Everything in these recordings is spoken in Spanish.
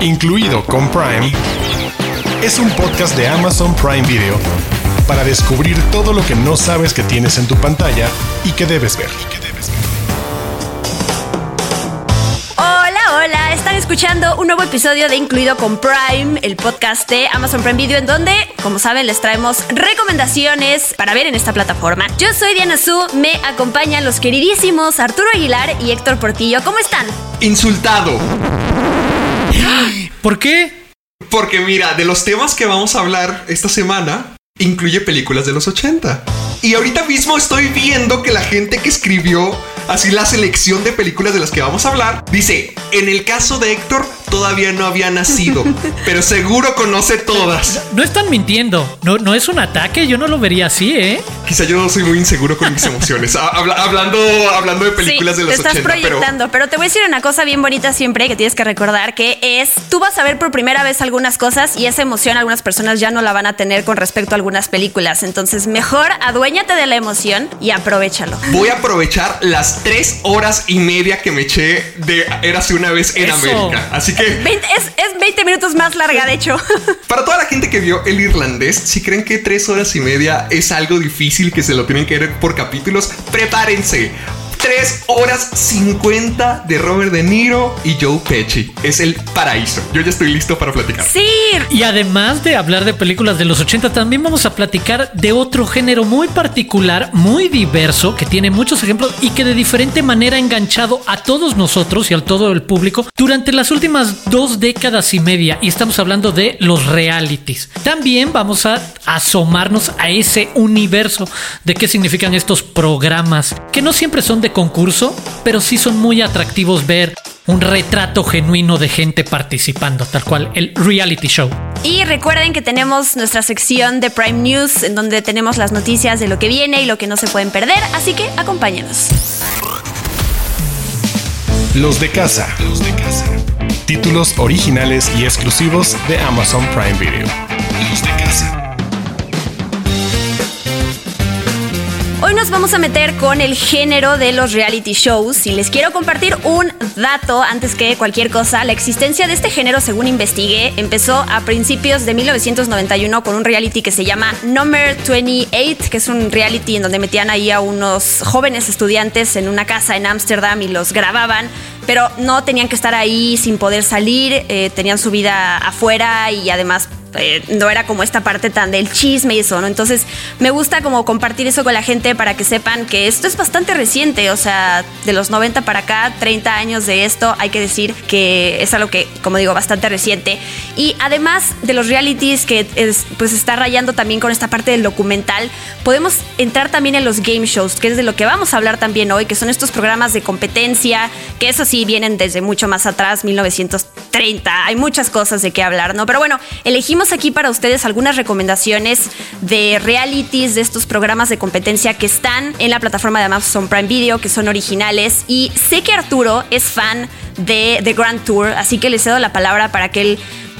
incluido con Prime, es un podcast de Amazon Prime Video para descubrir todo lo que no sabes que tienes en tu pantalla y que debes ver. Hola, hola, están escuchando un nuevo episodio de Incluido con Prime, el podcast de Amazon Prime Video, en donde, como saben, les traemos recomendaciones para ver en esta plataforma. Yo soy Diana Su, me acompañan los queridísimos Arturo Aguilar y Héctor Portillo. ¿Cómo están? Insultado. ¿Por qué? Porque mira, de los temas que vamos a hablar esta semana, incluye películas de los 80. Y ahorita mismo estoy viendo que la gente que escribió así la selección de películas de las que vamos a hablar, dice, en el caso de Héctor todavía no había nacido, pero seguro conoce todas. No están mintiendo, no, no es un ataque, yo no lo vería así, ¿eh? Quizá yo soy muy inseguro con mis emociones, hablando, hablando de películas de los te estás proyectando, pero... te voy a decir una cosa bien bonita siempre que tienes que recordar, que es, tú vas a ver por primera vez algunas cosas y esa emoción algunas personas ya no la van a tener con respecto a algunas películas, entonces mejor aduéñate de la emoción y aprovechalo. Voy a aprovechar las tres horas y media que me eché de Érase una vez en América. Así que. Es, es 20 minutos más larga, de hecho. Para toda la gente que vio el irlandés, si creen que tres horas y media es algo difícil que se lo tienen que ver por capítulos, prepárense 3 horas 50 de Robert De Niro y Joe Pesci. Es el paraíso. Yo ya estoy listo para platicar. Sí. Y además de hablar de películas de los 80, también vamos a platicar de otro género muy particular, muy diverso, que tiene muchos ejemplos y que de diferente manera ha enganchado a todos nosotros y al todo el público durante las últimas dos décadas y media. Y estamos hablando de los realities. También vamos a asomarnos a ese universo de qué significan estos programas, que no siempre son de concurso, pero sí son muy atractivos ver un retrato genuino de gente participando, tal cual, el reality show. Y recuerden que tenemos nuestra sección de Prime News, en donde tenemos las noticias de lo que viene y lo que no se pueden perder, así que acompáñenos. Los de casa. Los de casa. Títulos originales y exclusivos de Amazon Prime Video. Hoy nos vamos a meter con el género de los reality shows y les quiero compartir un dato antes que cualquier cosa. La existencia de este género, según investigué, empezó a principios de 1991 con un reality que se llama Number 28, que es un reality en donde metían ahí a unos jóvenes estudiantes en una casa en Ámsterdam y los grababan pero no tenían que estar ahí sin poder salir, eh, tenían su vida afuera y además eh, no era como esta parte tan del chisme y eso, ¿no? Entonces me gusta como compartir eso con la gente para que sepan que esto es bastante reciente, o sea, de los 90 para acá, 30 años de esto, hay que decir que es algo que, como digo, bastante reciente. Y además de los realities que es, pues está rayando también con esta parte del documental, podemos entrar también en los game shows, que es de lo que vamos a hablar también hoy, que son estos programas de competencia, que eso sí vienen desde mucho más atrás, 1930, hay muchas cosas de qué hablar, ¿no? Pero bueno, elegimos aquí para ustedes algunas recomendaciones de realities, de estos programas de competencia que están en la plataforma de Amazon Prime Video, que son originales. Y sé que Arturo es fan de The Grand Tour, así que le cedo la palabra para que él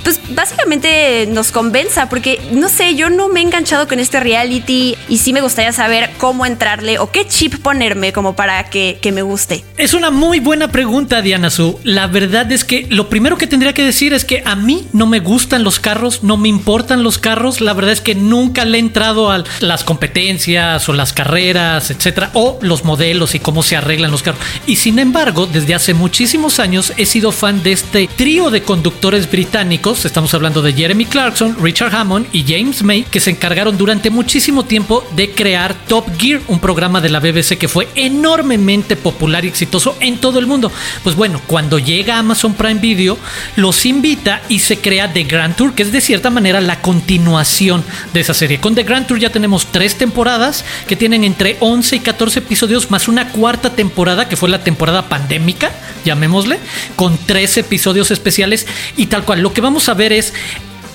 pues básicamente nos convenza, porque no sé, yo no me he enganchado con este reality y sí me gustaría saber cómo entrarle o qué chip ponerme como para que, me guste. Es una muy buena pregunta, Diana Su. La verdad es que lo primero que tendría que decir es que a mí no me gustan los carros, no me importan los carros. La verdad es que nunca le he entrado a las competencias o las carreras, etcétera, o los modelos y cómo se arreglan los carros. Y sin embargo, desde hace muchísimos años he sido fan de este trío de conductores británicos estamos hablando de Jeremy Clarkson, Richard Hammond y James May, que se encargaron durante muchísimo tiempo de crear Top Gear, un programa de la BBC que fue enormemente popular y exitoso en todo el mundo. Pues bueno, cuando llega Amazon Prime Video, los invita y se crea The Grand Tour, que es de cierta manera la continuación de esa serie. Con The Grand Tour ya tenemos tres temporadas que tienen entre 11 y 14 episodios, más una cuarta temporada que fue la temporada pandémica, llamémosle, con tres episodios especiales y tal cual. Lo que vamos a ver es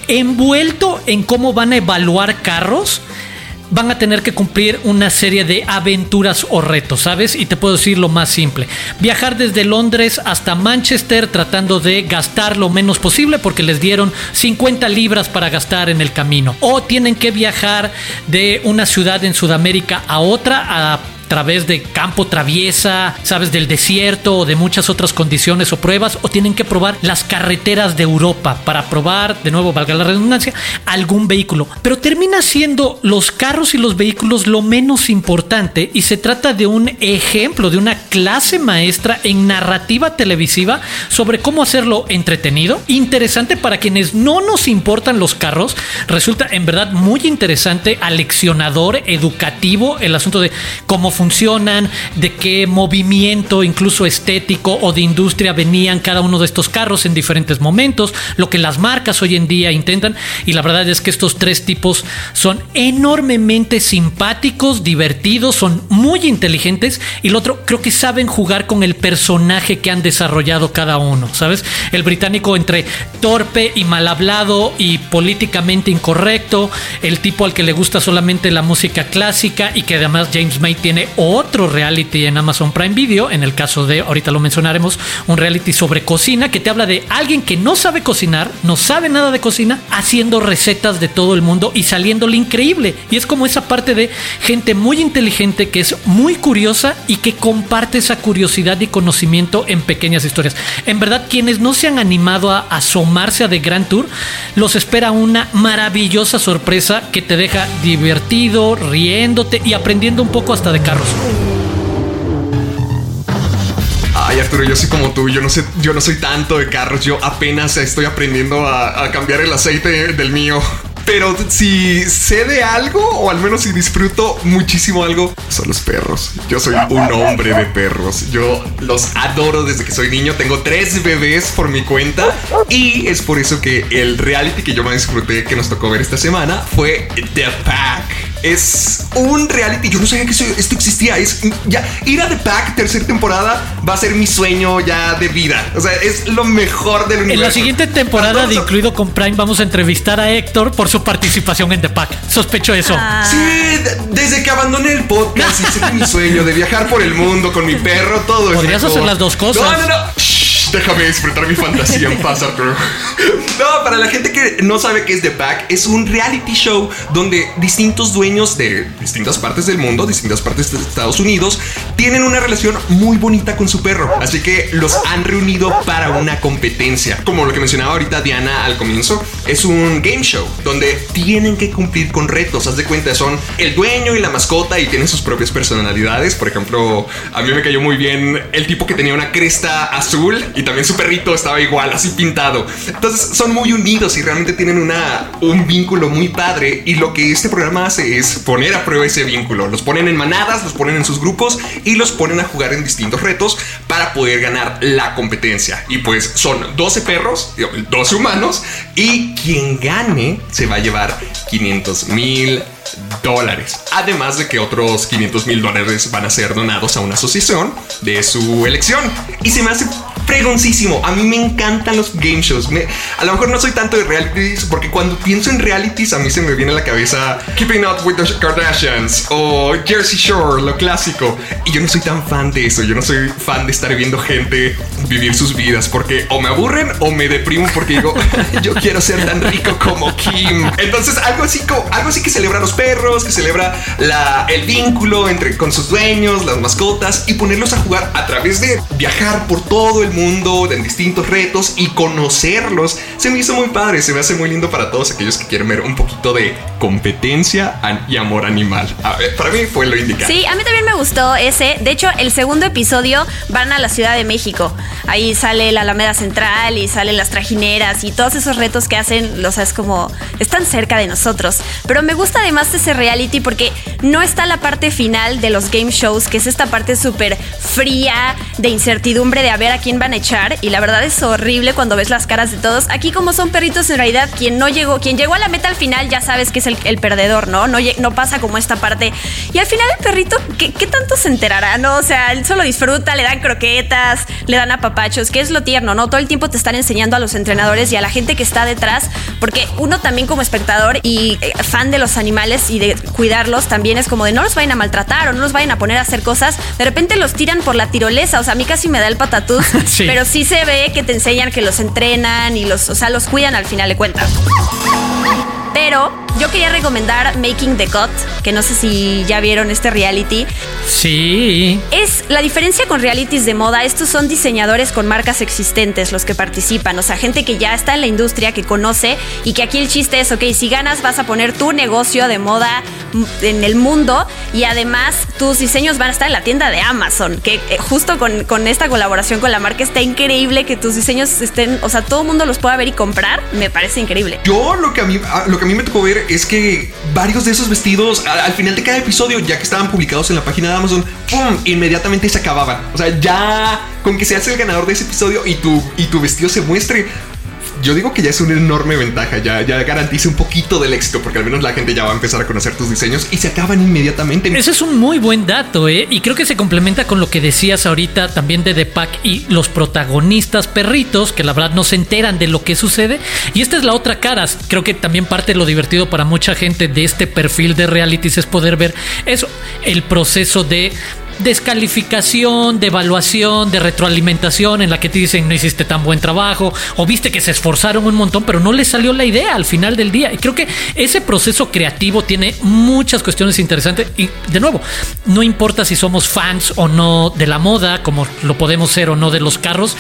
envuelto en cómo van a evaluar carros van a tener que cumplir una serie de aventuras o retos, ¿sabes? Y te puedo decir lo más simple. Viajar desde Londres hasta Manchester tratando de gastar lo menos posible porque les dieron 50 libras para gastar en el camino. O tienen que viajar de una ciudad en Sudamérica a otra a través de campo traviesa, sabes, del desierto o de muchas otras condiciones o pruebas, o tienen que probar las carreteras de Europa para probar, de nuevo, valga la redundancia, algún vehículo. Pero termina siendo los carros y los vehículos lo menos importante y se trata de un ejemplo, de una clase maestra en narrativa televisiva sobre cómo hacerlo entretenido, interesante para quienes no nos importan los carros. Resulta en verdad muy interesante, aleccionador, educativo el asunto de cómo funcionan, de qué movimiento, incluso estético o de industria venían cada uno de estos carros en diferentes momentos, lo que las marcas hoy en día intentan. Y la verdad es que estos tres tipos son enormemente simpáticos, divertidos, son muy inteligentes y lo otro, creo que saben jugar con el personaje que han desarrollado cada uno, ¿sabes? El británico entre torpe y mal hablado y políticamente incorrecto, el tipo al que le gusta solamente la música clásica y que además James May tiene otro reality en Amazon Prime Video, en el caso de, ahorita lo mencionaremos, un reality sobre cocina que te habla de alguien que no sabe cocinar, no sabe nada de cocina, haciendo recetas de todo el mundo y saliéndole increíble. Y es como esa parte de gente muy inteligente que es muy curiosa y que comparte esa curiosidad y conocimiento en pequeñas historias. En verdad, quienes no se han animado a asomarse a The Grand Tour, los espera una maravillosa sorpresa que te deja divertido, riéndote y aprendiendo un poco hasta de carros. Ay, Arturo, yo soy como tú, yo no sé, yo no soy tanto de carros, yo apenas estoy aprendiendo a, a cambiar el aceite del mío. Pero si sé de algo, o al menos si disfruto muchísimo algo, son los perros. Yo soy un hombre de perros. Yo los adoro desde que soy niño. Tengo tres bebés por mi cuenta. Y es por eso que el reality que yo más disfruté que nos tocó ver esta semana fue The Pack. Es un reality. Yo no sabía que esto existía. Es ya ir a The Pack, tercera temporada, va a ser mi sueño ya de vida. O sea, es lo mejor del universo. En la siguiente temporada de Incluido con Prime vamos a entrevistar a Héctor por su participación en The Pack. Sospecho eso. Ah. Sí, desde que abandoné el podcast ese mi sueño de viajar por el mundo con mi perro, todo eso. Podrías hacer las dos cosas. No, no, no. Déjame disfrutar mi fantasía en paz, Arturo. No, para la gente que no sabe qué es The Pack, es un reality show donde distintos dueños de distintas partes del mundo, distintas partes de Estados Unidos, tienen una relación muy bonita con su perro. Así que los han reunido para una competencia. Como lo que mencionaba ahorita Diana al comienzo, es un game show donde tienen que cumplir con retos. Haz de cuenta, son el dueño y la mascota y tienen sus propias personalidades. Por ejemplo, a mí me cayó muy bien el tipo que tenía una cresta azul y también su perrito estaba igual, así pintado. Entonces son muy unidos y realmente tienen una, un vínculo muy padre. Y lo que este programa hace es poner a prueba ese vínculo. Los ponen en manadas, los ponen en sus grupos y los ponen a jugar en distintos retos para poder ganar la competencia. Y pues son 12 perros, 12 humanos y quien gane se va a llevar 500 mil dólares. Además de que otros 500 mil dólares van a ser donados a una asociación de su elección. Y se me hace fregoncísimo. A mí me encantan los game shows. A lo mejor no soy tanto de realities porque cuando pienso en realities a mí se me viene a la cabeza Keeping Up with the Kardashians o Jersey Shore, lo clásico. Y yo no soy tan fan de eso. Yo no soy fan de estar viendo gente vivir sus vidas porque o me aburren o me deprimo porque digo, yo quiero ser tan rico como Kim. Entonces algo así, algo así que celebra los perros, que celebra el vínculo entre con sus dueños, las mascotas y ponerlos a jugar a través de viajar por todo el mundo en distintos retos y conocerlos. Se me hizo muy padre, se me hace muy lindo para todos aquellos que quieren ver un poquito de competencia y amor animal. A ver, para mí fue lo indicado. Sí, a mí también me gustó ese. De hecho, el segundo episodio van a la Ciudad de México. Ahí sale la Alameda Central y salen las trajineras y todos esos retos que hacen, los es como están cerca de nosotros. Pero me gusta además ese reality porque no está la parte final de los game shows, que es esta parte súper fría de incertidumbre de a ver a quién echar. Y la verdad es horrible cuando ves las caras de todos. Aquí como son perritos, en realidad quien no llegó, quien llegó a la meta al final ya sabes que es el, perdedor, ¿no? No, no pasa como esta parte. Y al final el perrito, ¿qué, qué tanto se enterará, no? O sea, él solo disfruta, le dan croquetas, le dan apapachos, que es lo tierno, ¿no? Todo el tiempo te están enseñando a los entrenadores y a la gente que está detrás, porque uno también como espectador y eh, fan de los animales y de cuidarlos, también es como de no los vayan a maltratar o no los vayan a poner a hacer cosas. De repente los tiran por la tirolesa, o sea, a mí casi me da el patatús, Pero sí se ve que te enseñan que los entrenan y los, o sea, los cuidan al final de cuentas. Pero Yo quería recomendar Making the Cut, que no sé si ya vieron este reality. Sí. Es la diferencia con realities de moda. Estos son diseñadores con marcas existentes los que participan. O sea, gente que ya está en la industria, que conoce y que aquí el chiste es, ok, si ganas vas a poner tu negocio de moda en el mundo y además tus diseños van a estar en la tienda de Amazon, que eh, justo con, con esta colaboración con la marca está increíble que tus diseños estén, o sea, todo el mundo los pueda ver y comprar. Me parece increíble. Yo lo que a mí, lo que a mí me tocó ver es que varios de esos vestidos al, al final de cada episodio, ya que estaban publicados en la página de Amazon, ¡pum! inmediatamente se acababan. O sea, ya con que seas el ganador de ese episodio y tu, y tu vestido se muestre, yo digo que ya es una enorme ventaja, ya, ya garantiza un poquito del éxito, porque al menos la gente ya va a empezar a conocer tus diseños y se acaban inmediatamente. Ese es un muy buen dato, ¿eh? Y creo que se complementa con lo que decías ahorita también de The Pack y los protagonistas perritos, que la verdad no se enteran de lo que sucede. Y esta es la otra cara. Creo que también parte de lo divertido para mucha gente de este perfil de realities es poder ver eso, el proceso de descalificación, de evaluación, de retroalimentación en la que te dicen no hiciste tan buen trabajo o viste que se esforzaron un montón pero no les salió la idea al final del día. Y creo que ese proceso creativo tiene muchas cuestiones interesantes y de nuevo, no importa si somos fans o no de la moda, como lo podemos ser o no de los carros,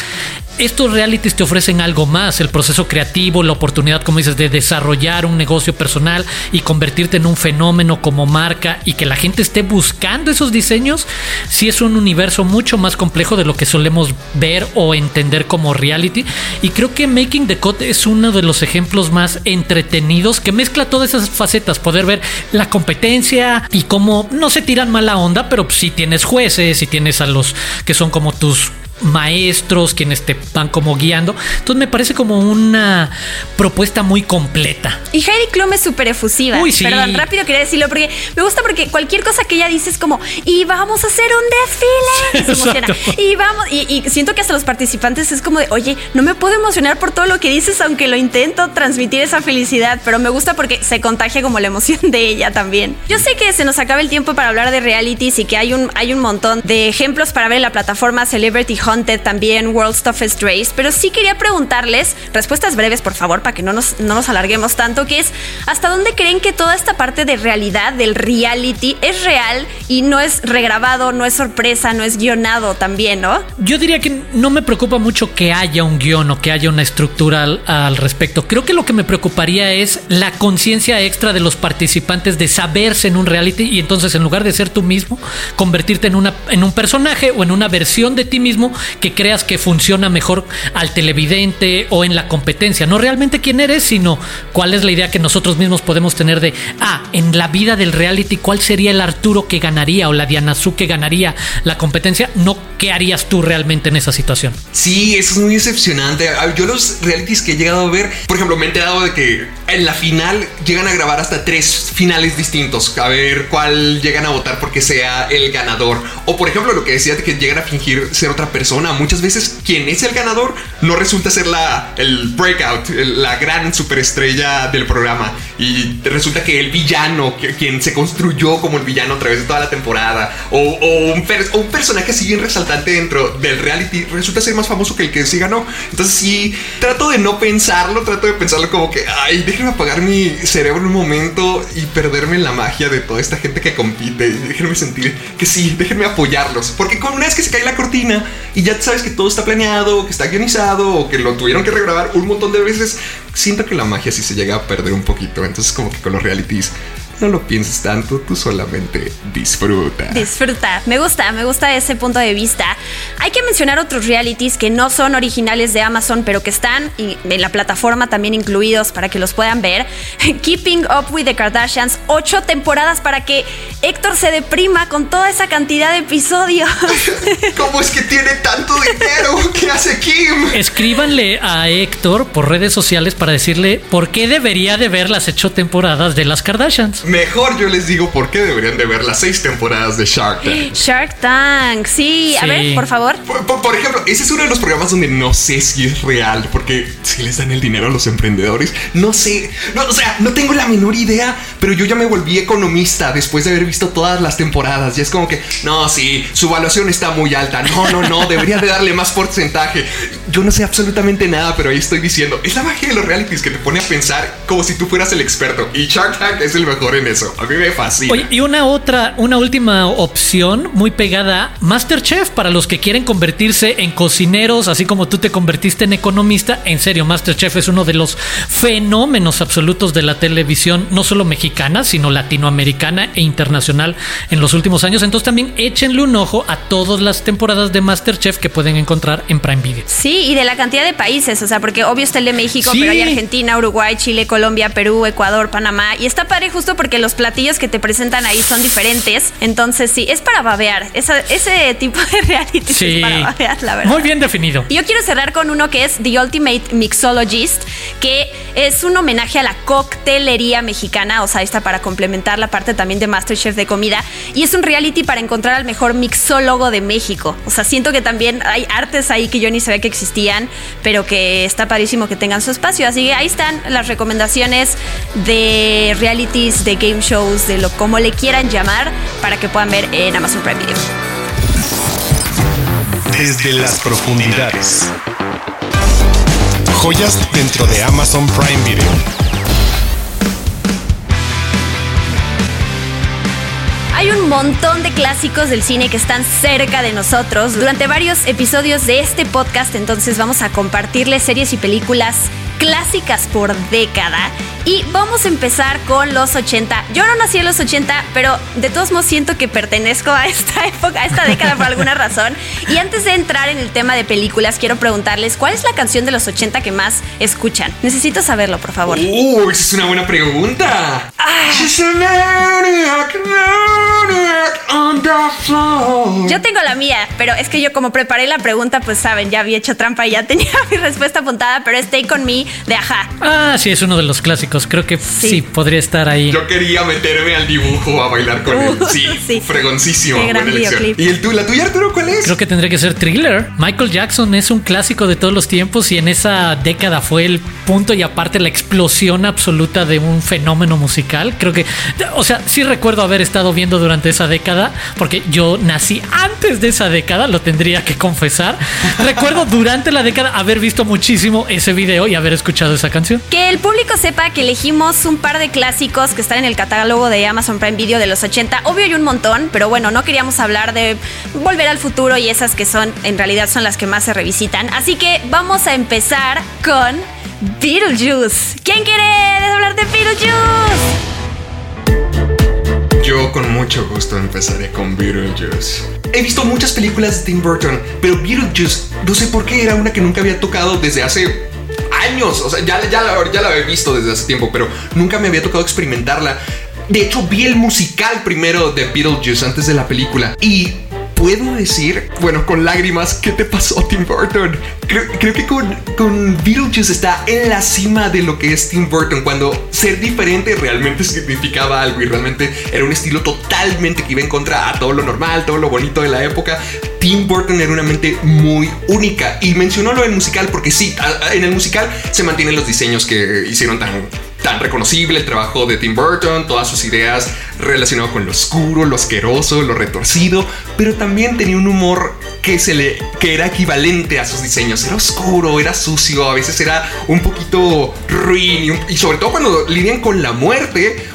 estos realities te ofrecen algo más, el proceso creativo, la oportunidad, como dices, de desarrollar un negocio personal y convertirte en un fenómeno como marca y que la gente esté buscando esos diseños, sí es un universo mucho más complejo de lo que solemos ver o entender como reality. Y creo que Making the Cut es uno de los ejemplos más entretenidos que mezcla todas esas facetas, poder ver la competencia y cómo no se tiran mala onda, pero si tienes jueces, si tienes a los que son como tus maestros, quienes te van como guiando. Entonces me parece como una propuesta muy completa. Y Heidi Klum es súper efusiva. Uy, sí. Perdón, rápido quería decirlo porque me gusta porque cualquier cosa que ella dice es como, y vamos a hacer un desfile. Y se emociona. Exacto. Y vamos, y, y siento que hasta los participantes es como de, oye, no me puedo emocionar por todo lo que dices, aunque lo intento transmitir esa felicidad, pero me gusta porque se contagia como la emoción de ella también. Yo sé que se nos acaba el tiempo para hablar de realities y que hay un, hay un montón de ejemplos para ver en la plataforma Celebrity Hunted, también World's Toughest Race, pero sí quería preguntarles, respuestas breves por favor, para que no nos, no nos alarguemos tanto, que es, ¿hasta dónde creen que toda esta parte de realidad, del reality, es real y no es regrabado, no es sorpresa, no es guionado también, ¿no? Yo diría que no me preocupa mucho que haya un guion o que haya una estructura al, al respecto. Creo que lo que me preocuparía es la conciencia extra de los participantes de saberse en un reality y entonces en lugar de ser tú mismo, convertirte en, una, en un personaje o en una versión de ti mismo que creas que funciona mejor al televidente o en la competencia. No realmente quién eres, sino cuál es la idea que nosotros mismos podemos tener de, ah, en la vida del reality, cuál sería el Arturo que ganaría o la Diana Su que ganaría la competencia, no qué harías tú realmente en esa situación. Sí, eso es muy decepcionante. Ah, Yo los realities que he llegado a ver, por ejemplo, me he enterado de que en la final llegan a grabar hasta tres finales distintos. A ver cuál llegan a votar porque sea el ganador. O por ejemplo, lo que decía de que llegan a fingir ser otra persona. Muchas veces quien es el ganador no resulta ser la, el breakout, la gran superestrella del programa. Y resulta que el villano, que- quien se construyó como el villano a través de toda la temporada, o, un, personaje así bien resaltante dentro del reality, resulta ser más famoso que el que sí ganó. Entonces sí, trato de no pensarlo, trato de pensarlo como que, ay, déjenme apagar mi cerebro un momento y perderme en la magia de toda esta gente que compite. Déjenme sentir que sí, déjenme apoyarlos. Porque con una vez que se cae la cortina y ya sabes que todo está planeado, que está guionizado o que lo tuvieron que regrabar un montón de veces, siento que la magia sí se llega a perder un poquito. Entonces como que con los realities no lo pienses tanto, tú solamente disfruta. Disfruta. Me gusta, me gusta ese punto de vista. Hay que mencionar otros realities que no son originales de Amazon, pero que están en la plataforma también incluidos para que los puedan ver. Keeping Up with the Kardashians, ocho temporadas para que Héctor se deprima con toda esa cantidad de episodios. ¿Cómo es que tiene tanto dinero? ¿Qué hace Kim? Escríbanle a Héctor por redes sociales para decirle por qué debería de ver las ocho temporadas de las Kardashians. Mejor yo les digo por qué deberían de ver las seis temporadas de Shark Tank. Shark Tank, sí. A ver, por favor. Por, por- por ejemplo, ese es uno de los programas donde no sé si es real, porque si les dan el dinero a los emprendedores, no sé, no, o sea, no tengo la menor idea, pero yo ya me volví economista después de haber visto todas las temporadas. Y es como que, no, sí, su evaluación está muy alta. No, no, no, debería de darle más porcentaje. Yo no sé absolutamente nada, pero ahí estoy diciendo, es la magia de los realities que te pone a pensar como si tú fueras el experto. Y Shark Tank es el mejor en eso. A mí me fascina. Oye, y una otra, una última opción muy pegada, Masterchef, para los que quieren convertirse en cocineros, así como tú te convertiste en economista. En serio, Masterchef es uno de los fenómenos absolutos de la televisión, no solo mexicana, sino latinoamericana e internacional en los últimos años. Entonces también échenle un ojo a todas las temporadas de Masterchef que pueden encontrar en Prime Video. Sí, y de la cantidad de países, o sea, porque obvio está el de México, Sí. pero hay Argentina, Uruguay, Chile, Colombia, Perú, Ecuador, Panamá. Y está padre justo porque los platillos que te presentan ahí son diferentes. Entonces sí, es para babear. Esa- ese tipo de reality Sí. es para babear, la verdad. Muy bien definido. Y Yo quiero cerrar con uno que es The Ultimate Mixologist, que es un homenaje a la coctelería mexicana, o sea, está para complementar la parte también de Masterchef de comida. Y es un reality para encontrar al mejor mixólogo de México. O sea, siento que también hay artes ahí que yo ni sabía que existían, pero que está padrísimo que tengan su espacio. Así que ahí están las recomendaciones de realities, de game shows, de lo como le quieran llamar, para que puedan ver en Amazon Prime Video. Desde las profundidades. Joyas dentro de Amazon Prime Video. Montón de clásicos del cine que están cerca de nosotros. Durante varios episodios de este podcast, entonces vamos a compartirles series y películas clásicas por década y vamos a empezar con los 80. Yo no nací en los 80, pero de todos modos siento que pertenezco a esta época, a esta década por alguna razón. Y antes de entrar en el tema de películas, quiero preguntarles cuál es la canción de los 80 que más escuchan. Necesito saberlo, por favor. Uh, esa es una buena pregunta. Ah. She's a maniac, maniac on the floor. Yo tengo la mía, pero es que yo como preparé la pregunta, pues saben, ya había hecho trampa y ya tenía mi respuesta apuntada, pero es Take On Me de Aja. Ah, sí, es uno de los clásicos. Creo que sí, podría estar ahí. Yo quería meterme al dibujo a bailar con él. Uh, Sí, sí. fregoncísimo. Qué gran. ¿Y el tú, la tuya, Arturo, cuál es? Creo que tendría que ser Thriller. Michael Jackson es un clásico de todos los tiempos y en esa década fue el punto y aparte la explosión absoluta de un fenómeno musical. Creo que, o sea, sí recuerdo haber estado viendo durante esa década, porque yo nací antes de esa década, lo tendría que confesar. Recuerdo durante la década haber visto muchísimo ese video y haber escuchado esa canción. Que el público sepa que elegimos un par de clásicos que están en el catálogo de Amazon Prime Video de los 80. Obvio hay un montón, pero bueno, no queríamos hablar de Volver al Futuro y esas que son, en realidad son las que más se revisitan. Así que vamos a empezar con Beetlejuice. ¿Quién quiere hablar de Beetlejuice? Yo con mucho gusto empezaré con Beetlejuice. He visto muchas películas de Tim Burton, pero Beetlejuice, no sé por qué, era una que nunca había tocado desde hace años. O sea, ya, ya, ya la había visto desde hace tiempo, pero nunca me había tocado experimentarla. De hecho, vi el musical primero de Beetlejuice antes de la película. Y puedo decir, bueno, con lágrimas, ¿qué te pasó, Tim Burton? Creo, que con, con Beetlejuice está en la cima de lo que es Tim Burton, cuando ser diferente realmente significaba algo y realmente era un estilo totalmente que iba en contra a todo lo normal, todo lo bonito de la época. Tim Burton era una mente muy única y mencionó lo del musical porque sí, en el musical se mantienen los diseños que hicieron tan tan reconocible el trabajo de Tim Burton, todas sus ideas relacionadas con lo oscuro, lo asqueroso, lo retorcido, pero también tenía un humor que se le que era equivalente a sus diseños. Era oscuro, era sucio, a veces era un poquito ruin y, y sobre todo cuando lidian con la muerte.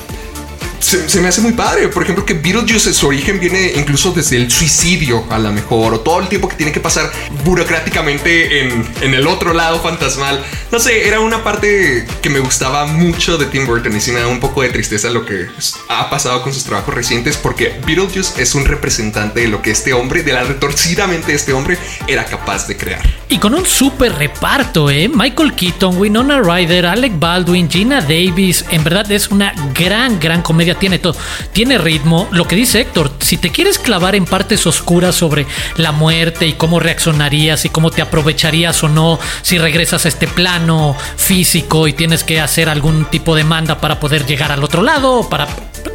Se, me hace muy padre, por ejemplo, que Beetlejuice su origen viene incluso desde el suicidio, a lo mejor, o todo el tiempo que tiene que pasar burocráticamente en, en el otro lado fantasmal. No sé, era una parte que me gustaba mucho de Tim Burton y sí me da un poco de tristeza lo que ha pasado con sus trabajos recientes, porque Beetlejuice es un representante de lo que este hombre, de la retorcidamente este hombre, era capaz de crear. Y con un súper reparto, ¿eh? Michael Keaton, Winona Ryder, Alec Baldwin, Gina Davis. En verdad es una gran, gran comedia. Tiene todo. Tiene ritmo. Lo que dice Héctor, si te quieres clavar en partes oscuras sobre la muerte y cómo reaccionarías y cómo te aprovecharías o no si regresas a este plano físico y tienes que hacer algún tipo de manda para poder llegar al otro lado o para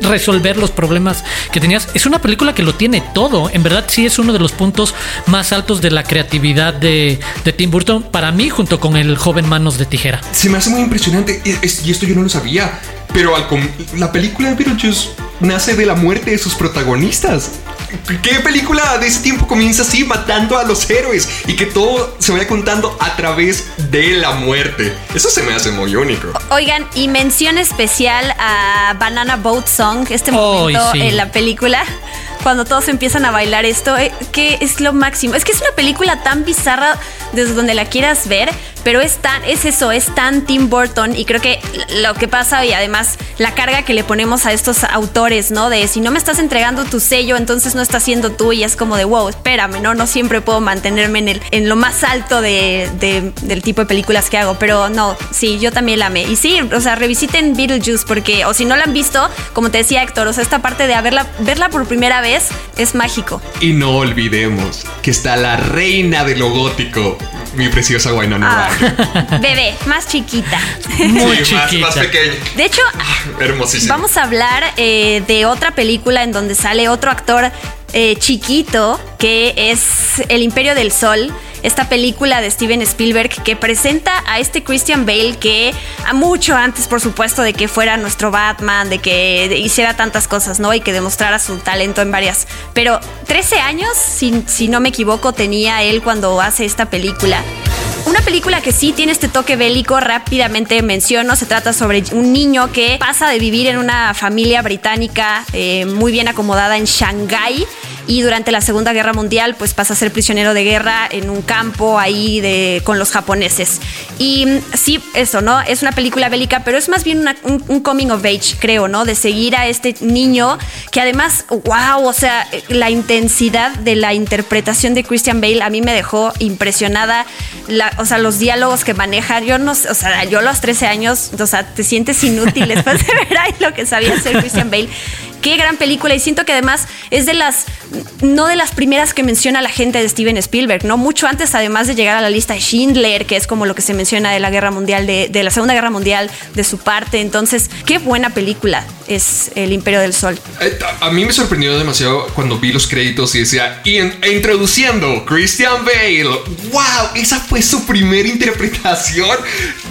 resolver los problemas que tenías. Es una película que lo tiene todo. En verdad sí es uno de los puntos más altos de la creatividad de, de Tim Burton para mí junto con el joven Manos de Tijera. Se me hace muy impresionante y, es- y esto yo no lo sabía. Pero al com- la película de Beetlejuice nace de la muerte de sus protagonistas. ¿Qué película de ese tiempo comienza así, matando a los héroes y que todo se vaya contando a través de la muerte? Eso se me hace muy único. Oigan, y mención especial a Banana Boat Song, este momento sí. en la película, cuando todos empiezan a bailar esto, eh, que es lo máximo. Es que es una película tan bizarra desde donde la quieras ver, pero es tan, es eso, es tan Tim Burton y creo que lo que pasa y además la carga que le ponemos a estos autores, ¿no? De si no me estás entregando tu sello, entonces no estás siendo tú y es como de, wow, espérame, ¿no? No siempre puedo mantenerme en, el, en lo más alto de, de- del tipo de películas que hago, pero no, sí, yo también la amé. Y sí, o sea, revisiten Beetlejuice porque, o si no la han visto, como te decía Héctor, o sea, esta parte de haberla, verla por primera vez es mágico. Y no olvidemos que está la reina de lo gótico, mi preciosa Winona Ah, bebé, más chiquita. Muy Sí, más, chiquita. más pequeña. De hecho, Hermosísima. Vamos a hablar eh, de otra película en donde sale otro actor eh, chiquito que es El Imperio del Sol. Esta película de Steven Spielberg que presenta a este Christian Bale que a mucho antes, por supuesto, de que fuera nuestro Batman, de que hiciera tantas cosas, ¿no? Y que demostrara su talento en varias. Pero 13 años, si, si no me equivoco, tenía él cuando hace esta película. Una película que sí tiene este toque bélico, rápidamente menciono, se trata sobre un niño que pasa de vivir en una familia británica eh, muy bien acomodada en Shanghái y durante la Segunda Guerra Mundial pues pasa a ser prisionero de guerra en un campo ahí de, con los japoneses. Y mm, sí, eso, ¿no? Es una película bélica, pero es más bien un, coming of age, creo, ¿no? De seguir a este niño que además, wow, o sea, la intensidad de la interpretación de Christian Bale a mí me dejó impresionada. O sea, los diálogos que maneja, yo no sé, o sea, yo a los 13 años, o sea, te sientes inútil después de ver ahí lo que sabía hacer Christian Bale. Qué gran película y siento que además es de las, no de las primeras que menciona la gente de Steven Spielberg, ¿no? Mucho antes además de llegar a la lista de Schindler, que es como lo que se menciona de la guerra mundial, de, de la Segunda Guerra Mundial, de su parte. Entonces, qué buena película es El Imperio del Sol. Eh, A mí me sorprendió demasiado cuando vi los créditos y decía, "Y e introduciendo Christian Bale. ¡Wow! Esa fue su primera interpretación.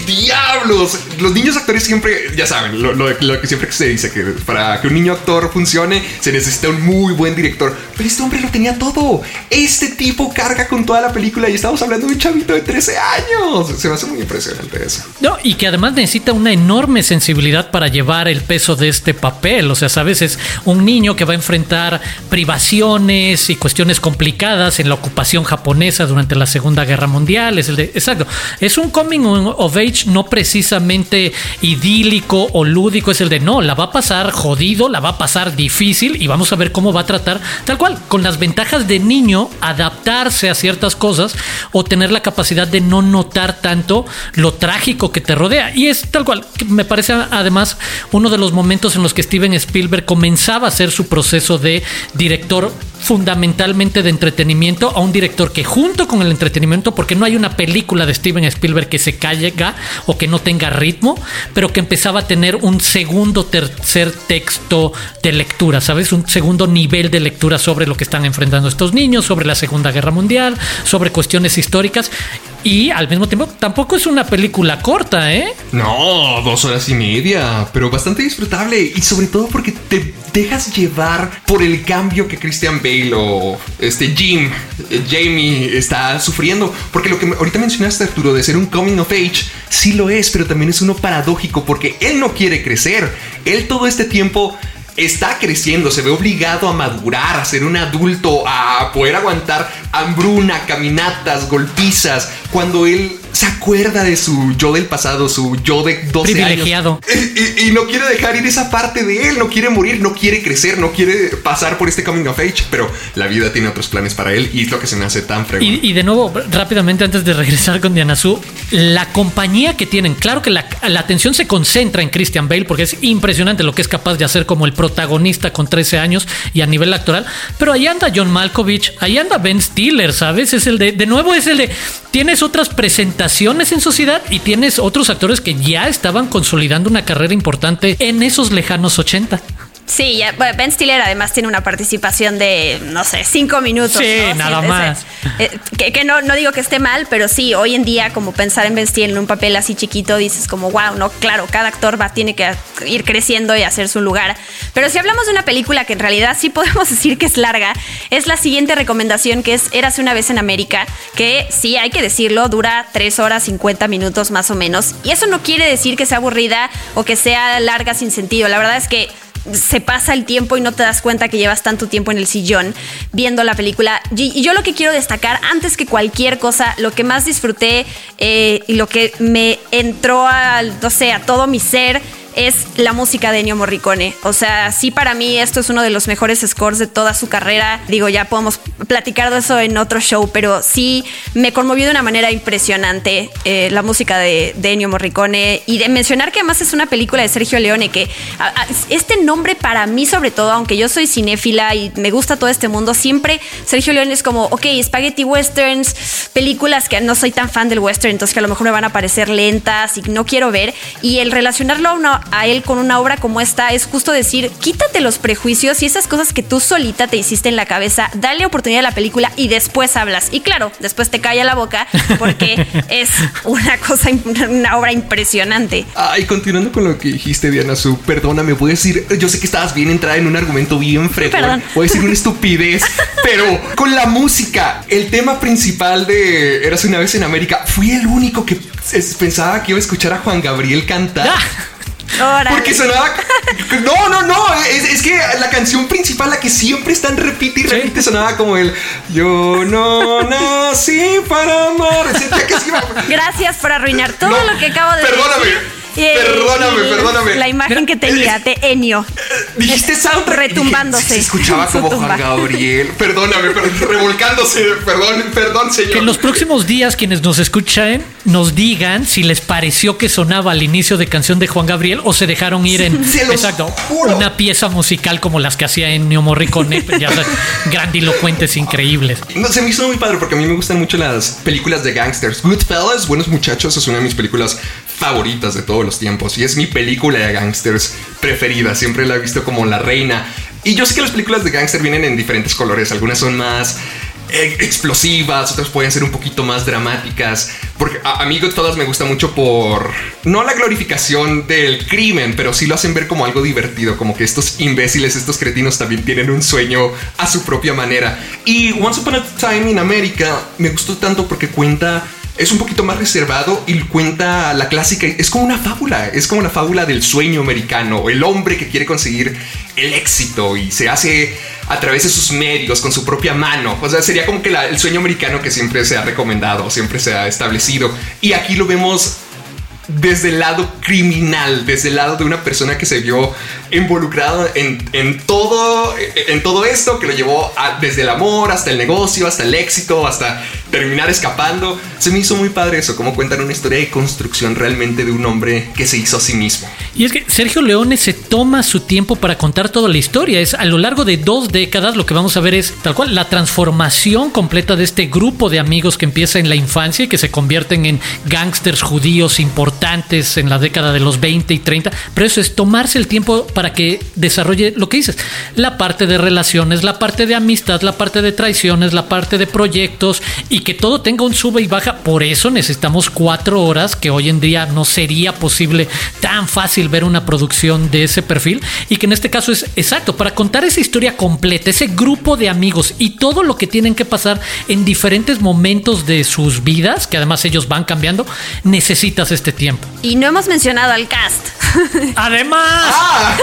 ¡Diablos! Los niños actores siempre, ya saben, lo que siempre se dice, que para que un niño actor funcione se necesita un muy buen director. Pero este hombre lo tenía todo. Este tipo carga con toda la película y estamos hablando de un chavito de 13 años. Se me hace muy impresionante eso. No, y que además necesita una enorme sensibilidad para llevar el peso de este papel. O sea, sabes, es un niño que va a enfrentar privaciones y cuestiones complicadas en la ocupación japonesa durante la Segunda Guerra Mundial. Es el de, exacto. Es un coming of age no precisamente idílico o lúdico. Es el de no, la va a pasar jodido, la va a pasar difícil y vamos a ver cómo va a tratar tal cual, con las ventajas de niño, adaptarse a ciertas cosas o tener la capacidad de no notar tanto lo trágico que te rodea. Y es tal cual, me parece además uno de los momentos en los que Steven Spielberg comenzaba a hacer su proceso de director fundamentalmente de entretenimiento a un director que junto con el entretenimiento, porque no hay una película de Steven Spielberg que se caiga o que no tenga ritmo, pero que empezaba a tener un segundo, tercer texto de lectura, ¿sabes? Un segundo nivel de lectura sobre lo que están enfrentando estos niños, sobre la Segunda Guerra Mundial, sobre cuestiones históricas. Y al mismo tiempo, tampoco es una película corta, ¿eh? No, dos horas y media, pero bastante disfrutable y sobre todo porque te dejas llevar por el cambio que Christian Bale o este Jim, Jamie está sufriendo. Porque lo que ahorita mencionaste, Arturo, de ser un coming of age, sí lo es, pero también es uno paradójico porque él no quiere crecer. Él todo este tiempo está creciendo, se ve obligado a madurar, a ser un adulto, a poder aguantar hambruna, caminatas, golpizas, cuando él se acuerda de su yo del pasado, su yo de 12 Privilegiado. años. Y, y- y no quiere dejar ir esa parte de él, no quiere morir, no quiere crecer, no quiere pasar por este coming of age, pero la vida tiene otros planes para él y es lo que se me hace tan fregón. Y, y de nuevo, rápidamente antes de regresar con Diana Su, la compañía que tienen, claro que la, la atención se concentra en Christian Bale porque es impresionante lo que es capaz de hacer como el protagonista con 13 años y a nivel actoral, pero ahí anda John Malkovich, ahí anda Ben Stiller, ¿sabes? Es el de, de nuevo es el de, tienes otras presentaciones en sociedad y tienes otros actores que ya estaban consolidando una carrera importante en esos lejanos 80. Sí, ya, bueno, Ben Stiller además tiene una participación de, no sé, cinco minutos. Sí, ¿no? nada más. eh, que que no, no digo que esté mal, pero sí, hoy en día, como pensar en Ben Stiller en un papel así chiquito, dices como, wow, no, claro, cada actor va, tiene que ir creciendo y hacer su lugar. Pero si hablamos de una película que en realidad sí podemos decir que es larga, es la siguiente recomendación que es Érase una vez en América, que sí, hay que decirlo, dura 3 horas 50 minutos más o menos. Y eso no quiere decir que sea aburrida o que sea larga sin sentido. La verdad es que se pasa el tiempo y no te das cuenta que llevas tanto tiempo en el sillón viendo la película. Y yo lo que quiero destacar, antes que cualquier cosa, lo que más disfruté eh, y lo que me entró no sé, a todo mi ser es la música de Ennio Morricone. O sea, sí para mí esto es uno de los mejores scores de toda su carrera. Digo, ya podemos platicar de eso en otro show, pero sí me conmovió de una manera impresionante eh, la música de, de Ennio Morricone y de mencionar que además es una película de Sergio Leone que este nombre para mí sobre todo, aunque yo soy cinéfila y me gusta todo este mundo, siempre Sergio Leone es como, ok, spaghetti westerns, películas que no soy tan fan del western, entonces que a lo mejor me van a parecer lentas y no quiero ver. Y el relacionarlo a, una- a él con una obra como esta es justo decir, quítate los prejuicios y esas cosas que tú solita te hiciste en la cabeza, dale oportunidad a la película y después hablas. Y claro, después te calla la boca porque es una cosa, una obra impresionante. Ay, continuando con lo que dijiste, Diana Su, perdóname, voy a decir, yo sé que estabas bien entrada en un argumento bien fregón. Voy a decir una estupidez, pero con la música, el tema principal de Eras una vez en América, fui el único que pensaba que iba a escuchar a Juan Gabriel cantar. Ah, Órale. Porque sonaba. No, no, no. Es, es que la canción principal, la que siempre está en repite y Sí. repite, sonaba como el Yo no nací para amar. Gracias por arruinar todo No, lo que acabo de perdóname, decir. Eh, perdóname, perdóname. La imagen que tenía de Ennio. Dijiste soundtrack. Retumbándose Se escuchaba como tumba. Juan Gabriel. Perdóname, pero revolcándose. Perdón, perdón, señor. que en los próximos días quienes nos escuchen nos digan si les pareció que sonaba al inicio de canción de Juan Gabriel o se dejaron ir en Se los exacto juro. una pieza musical como las que hacía en Neo Morricone, ya sabes, grandilocuentes increíbles. No, se me hizo muy padre porque a mí me gustan mucho las películas de gangsters. Goodfellas, Buenos Muchachos, es una de mis películas favoritas de todos los tiempos y es mi película de gangsters preferida. Siempre la he visto como la reina. Y yo sé que las películas de gangster vienen en diferentes colores. Algunas son más eh, explosivas, otras pueden ser un poquito más dramáticas. Porque a, mí Goodfellas me gusta mucho por no la glorificación del crimen, pero sí lo hacen ver como algo divertido, como que estos imbéciles, estos cretinos también tienen un sueño a su propia manera. Y Once Upon a Time in America me gustó tanto porque cuenta es un poquito más reservado y cuenta la clásica, es como una fábula, es como la fábula del sueño americano, el hombre que quiere conseguir el éxito y se hace a través de sus medios, con su propia mano. O sea, sería como que el sueño americano que siempre se ha recomendado, siempre se ha establecido. Y aquí lo vemos desde el lado criminal, desde el lado de una persona que se vio involucrada en, en todo, en todo esto, que lo llevó desde el amor hasta el negocio, hasta el éxito, hasta terminar escapando. Se me hizo muy padre eso, como cuentan una historia de construcción realmente de un hombre que se hizo a sí mismo. Y es que Sergio Leone se toma su tiempo para contar toda la historia. Es a lo largo de dos décadas lo que vamos a ver es tal cual la transformación completa de este grupo de amigos que empieza en la infancia y que se convierten en gángsters judíos importantes en la década de los 20 y 30. Pero eso es tomarse el tiempo para que desarrolle lo que dices, la parte de relaciones, la parte de amistad, la parte de traiciones, la parte de proyectos y que todo tenga un sube y baja. Por eso necesitamos cuatro horas, que hoy en día no sería posible tan fácil ver una producción de ese perfil. Y que en este caso es exacto, para contar esa historia completa, ese grupo de amigos y todo lo que tienen que pasar en diferentes momentos de sus vidas, que además ellos van cambiando, necesitas este tiempo. Y no hemos mencionado al cast. Además, ¡Ah!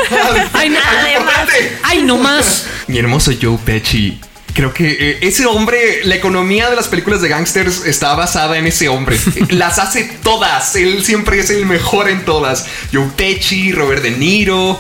Ay, además. ¡ay, no más! Mi hermoso Joe Pesci. Creo que eh, ese hombre, la economía de las películas de gangsters está basada en ese hombre. las hace todas. Él siempre es el mejor en todas. Joe Pesci, Robert De Niro.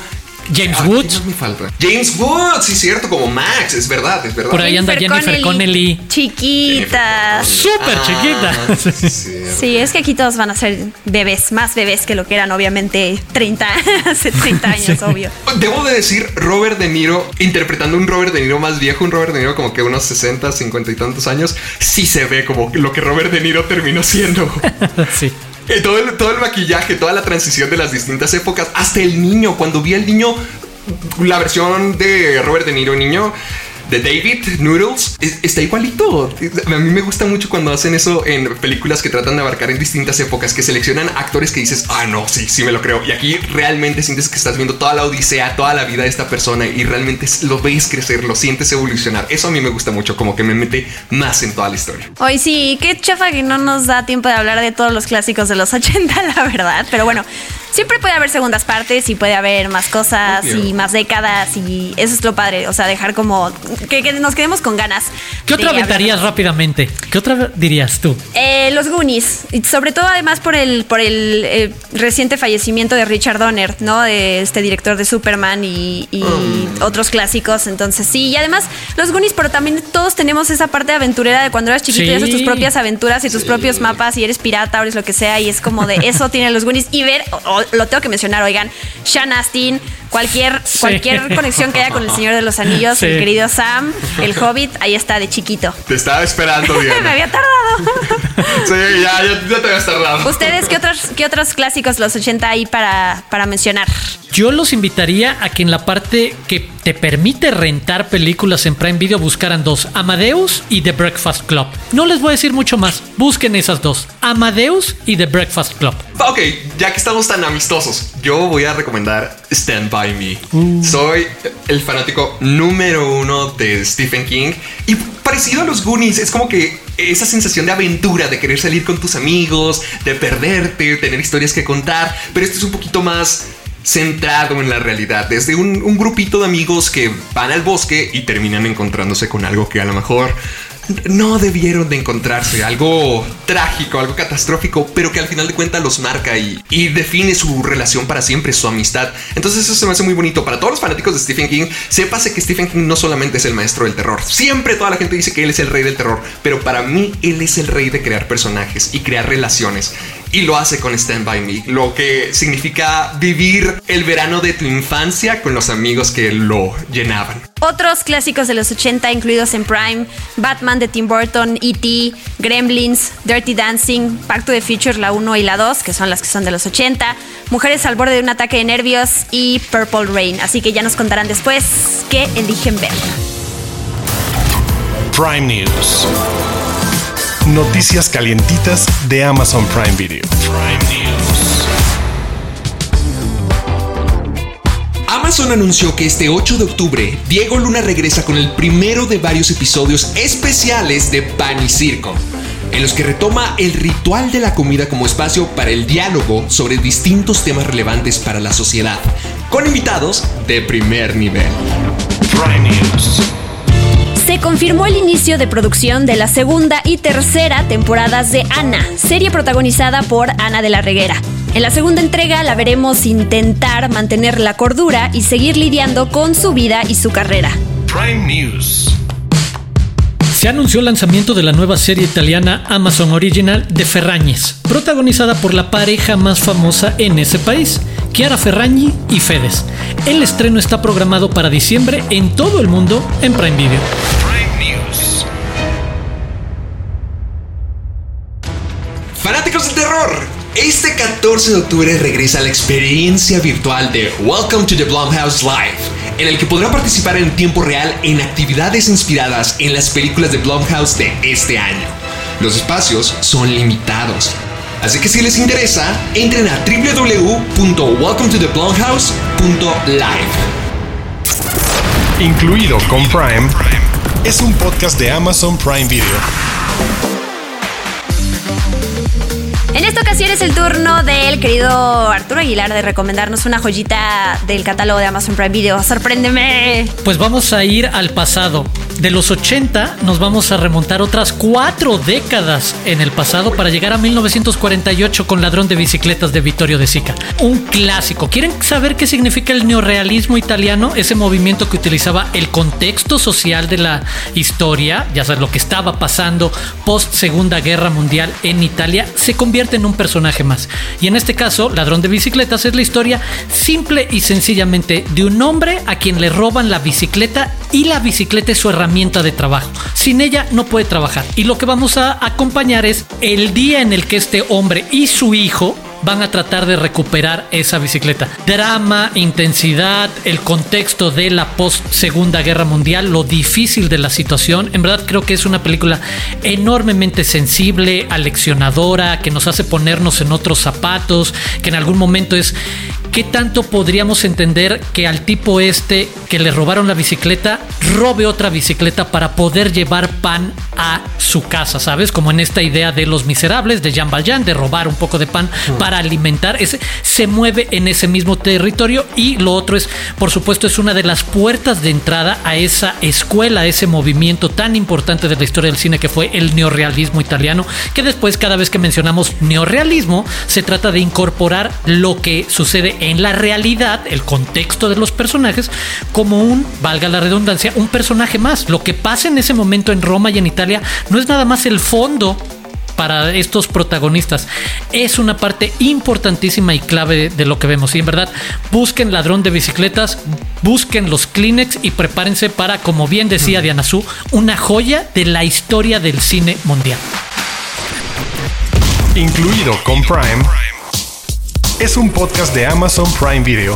James Ah, ¿quién Woods. me falta? James Woods, sí, cierto, como Max, es verdad, es verdad. Por ahí anda Jennifer Connelly. Chiquitas. Súper chiquita. sí, cierto. Sí, es que aquí todos van a ser bebés, más bebés que lo que eran obviamente 30, hace 30 años, obvio. Debo de decir, Robert De Niro, interpretando un Robert De Niro más viejo, un Robert De Niro como que unos 60, 50 y tantos años, sí se ve como lo que Robert De Niro terminó siendo. Sí. Eh, todo, el, todo el maquillaje, toda la transición de las distintas épocas, hasta el niño, cuando vi al niño la versión de Robert De Niro niño de David Noodles es- está igualito. A mí me gusta mucho cuando hacen eso en películas que tratan de abarcar en distintas épocas, que seleccionan actores que dices, ah, no, sí, sí me lo creo. Y aquí realmente sientes que estás viendo toda la odisea, toda la vida de esta persona y realmente lo ves crecer, lo sientes evolucionar. Eso a mí me gusta mucho, como que me mete más en toda la historia. Hoy sí, qué chafa que no nos da tiempo de hablar de todos los clásicos de los 80, la verdad. Pero bueno, siempre puede haber segundas partes y puede haber más cosas Obvio. y más décadas y eso es lo padre. O sea, dejar como que, que nos quedemos con ganas. ¿Qué otra aventarías rápidamente? ¿Qué otra dirías tú? Eh, los Goonies, y sobre todo además por el por el eh, reciente fallecimiento de Richard Donner, ¿no? De este director de Superman y, y otros clásicos. Entonces sí, y además los Goonies, pero también todos tenemos esa parte aventurera de cuando eras chiquito y Sí. haces tus propias aventuras y tus propios mapas y eres pirata o eres lo que sea y es como de eso tienen los Goonies y ver, o- o lo tengo que mencionar, oigan, Sean Astin, cualquier Sí. cualquier conexión que haya con el Señor de los Anillos, Sí. el querido Sam, el Hobbit, ahí está de chiquito. Te estaba esperando, Me Diana. había tardado. sí, ya, ya, ya te habías tardado. ¿Ustedes qué otros, qué otros clásicos los 80 hay para, para mencionar? Yo los invitaría a que en la parte que te permite rentar películas en Prime Video buscaran dos, Amadeus y The Breakfast Club. No les voy a decir mucho más, busquen esas dos, Amadeus y The Breakfast Club. Ok, ya que estamos tan amistosos, yo voy a recomendar Stand By Me. Soy el fanático número uno de Stephen King y parecido a los Goonies, es como que esa sensación de aventura, de querer salir con tus amigos, de perderte, tener historias que contar, pero esto es un poquito más centrado en la realidad, desde un, un grupito de amigos que van al bosque y terminan encontrándose con algo que a lo mejor no debieron de encontrarse, algo trágico, algo catastrófico, pero que al final de cuentas los marca y, define su relación para siempre, su amistad. Entonces eso se me hace muy bonito. Para todos los fanáticos de Stephen King, sépase que Stephen King no solamente es el maestro del terror, siempre toda la gente dice que él es el rey del terror, pero para mí él es el rey de crear personajes y crear relaciones. Y lo hace con Stand By Me, lo que significa vivir el verano de tu infancia con los amigos que lo llenaban. Otros clásicos de los 80 incluidos en Prime, Batman de Tim Burton, E.T., Gremlins, Dirty Dancing, Back to the Future, la 1 y la 2, que son las que son de los 80, Mujeres al borde de un ataque de nervios y Purple Rain. Así que ya nos contarán después qué eligen ver. Prime News. Noticias calientitas de Amazon Prime Video. Prime News. Amazon anunció que este 8 de octubre Diego Luna regresa con el primero de varios episodios especiales de Pan y Circo, en los que retoma el ritual de la comida como espacio para el diálogo sobre distintos temas relevantes para la sociedad, con invitados de primer nivel. Se confirmó el inicio de producción de la segunda y tercera temporadas de Ana, serie protagonizada por Ana de la Reguera. En la segunda entrega la veremos intentar mantener la cordura y seguir lidiando con su vida y su carrera. Prime News. Se anunció el lanzamiento de la nueva serie italiana Amazon Original de Ferrañez, protagonizada por la pareja más famosa en ese país, Chiara Ferragni y Fedes. El estreno está programado para diciembre en todo el mundo en Prime Video. Este 14 de octubre regresa la experiencia virtual de Welcome to the Blumhouse Live, en el que podrá participar en tiempo real en actividades inspiradas en las películas de Blumhouse de este año. Los espacios son limitados, así que si les interesa, entren a www.welcometotheblumhouse.live. Incluido con Prime, es un podcast de Amazon Prime Video. En esta ocasión es el turno del querido Arturo Aguilar de recomendarnos una joyita del catálogo de Amazon Prime Video. ¡Sorpréndeme! Pues vamos a ir al pasado. De los 80 nos vamos a remontar otras cuatro décadas en el pasado para llegar a 1948 con Ladrón de Bicicletas de Vittorio De Sica. Un clásico. ¿Quieren saber qué significa el neorealismo italiano? Ese movimiento que utilizaba el contexto social de la historia, ya sabes lo que estaba pasando post Segunda Guerra Mundial en Italia, se convierte en un personaje más. Y en este caso, Ladrón de Bicicletas es la historia simple y sencillamente de un hombre a quien le roban la bicicleta y la bicicleta es su herramienta de trabajo. Sin ella no puede trabajar. Y lo que vamos a acompañar es el día en el que este hombre y su hijo van a tratar de recuperar esa bicicleta. Drama, intensidad, el contexto de la post Segunda Guerra Mundial, lo difícil de la situación. En verdad creo que es una película enormemente sensible, aleccionadora, que nos hace ponernos en otros zapatos, que en algún momento es ¿qué tanto podríamos entender que al tipo este que le robaron la bicicleta robe otra bicicleta para poder llevar pan a su casa, ¿sabes? Como en esta idea de los miserables de Jean Valjean, de robar un poco de pan para alimentar, ese, se mueve en ese mismo territorio y lo otro es, por supuesto, es una de las puertas de entrada a esa escuela, a ese movimiento tan importante de la historia del cine que fue el neorrealismo italiano, que después cada vez que mencionamos neorrealismo se trata de incorporar lo que sucede en la realidad, el contexto de los personajes, como un, valga la redundancia, un personaje más. Lo que pasa en ese momento en Roma y en Italia no es nada más el fondo para estos protagonistas. Es una parte importantísima y clave de, lo que vemos. Y en verdad, busquen ladrón de bicicletas, busquen los Kleenex y prepárense para, como bien decía Diana Su, una joya de la historia del cine mundial. Incluido con Prime, es un podcast de Amazon Prime Video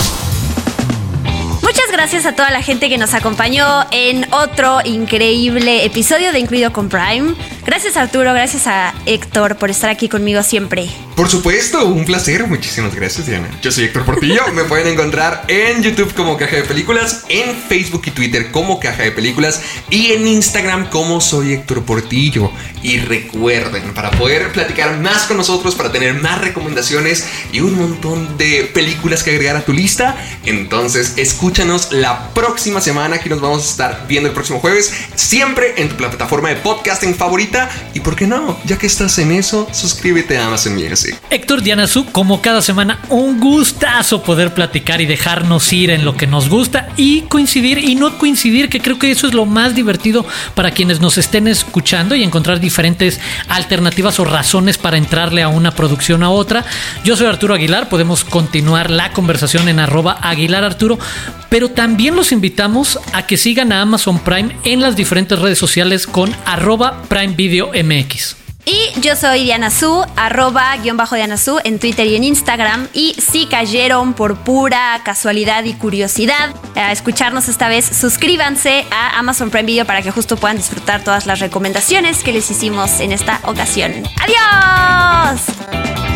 gracias a toda la gente que nos acompañó en otro increíble episodio de Incluido con Prime. Gracias Arturo, gracias a Héctor por estar aquí conmigo siempre. Por supuesto, un placer. Muchísimas gracias, Diana. Yo soy Héctor Portillo. Me pueden encontrar en YouTube como Caja de Películas, en Facebook y Twitter como Caja de Películas y en Instagram como soy Héctor Portillo. Y recuerden, para poder platicar más con nosotros, para tener más recomendaciones y un montón de películas que agregar a tu lista, entonces escúchanos la próxima semana. Aquí nos vamos a estar viendo el próximo jueves, siempre en tu plataforma de podcasting favorita. Y por qué no, ya que estás en eso, suscríbete a Amazon Music. Héctor Diana Su, como cada semana, un gustazo poder platicar y dejarnos ir en lo que nos gusta y coincidir y no coincidir, que creo que eso es lo más divertido para quienes nos estén escuchando y encontrar diferentes alternativas o razones para entrarle a una producción a otra. Yo soy Arturo Aguilar, podemos continuar la conversación en arroba Aguilar Arturo, pero también los invitamos a que sigan a Amazon Prime en las diferentes redes sociales con arroba Prime Video MX. Y yo soy Diana Su, arroba guion bajo Diana en Twitter y en Instagram. Y si cayeron por pura casualidad y curiosidad a escucharnos esta vez, suscríbanse a Amazon Prime Video para que justo puedan disfrutar todas las recomendaciones que les hicimos en esta ocasión. ¡Adiós!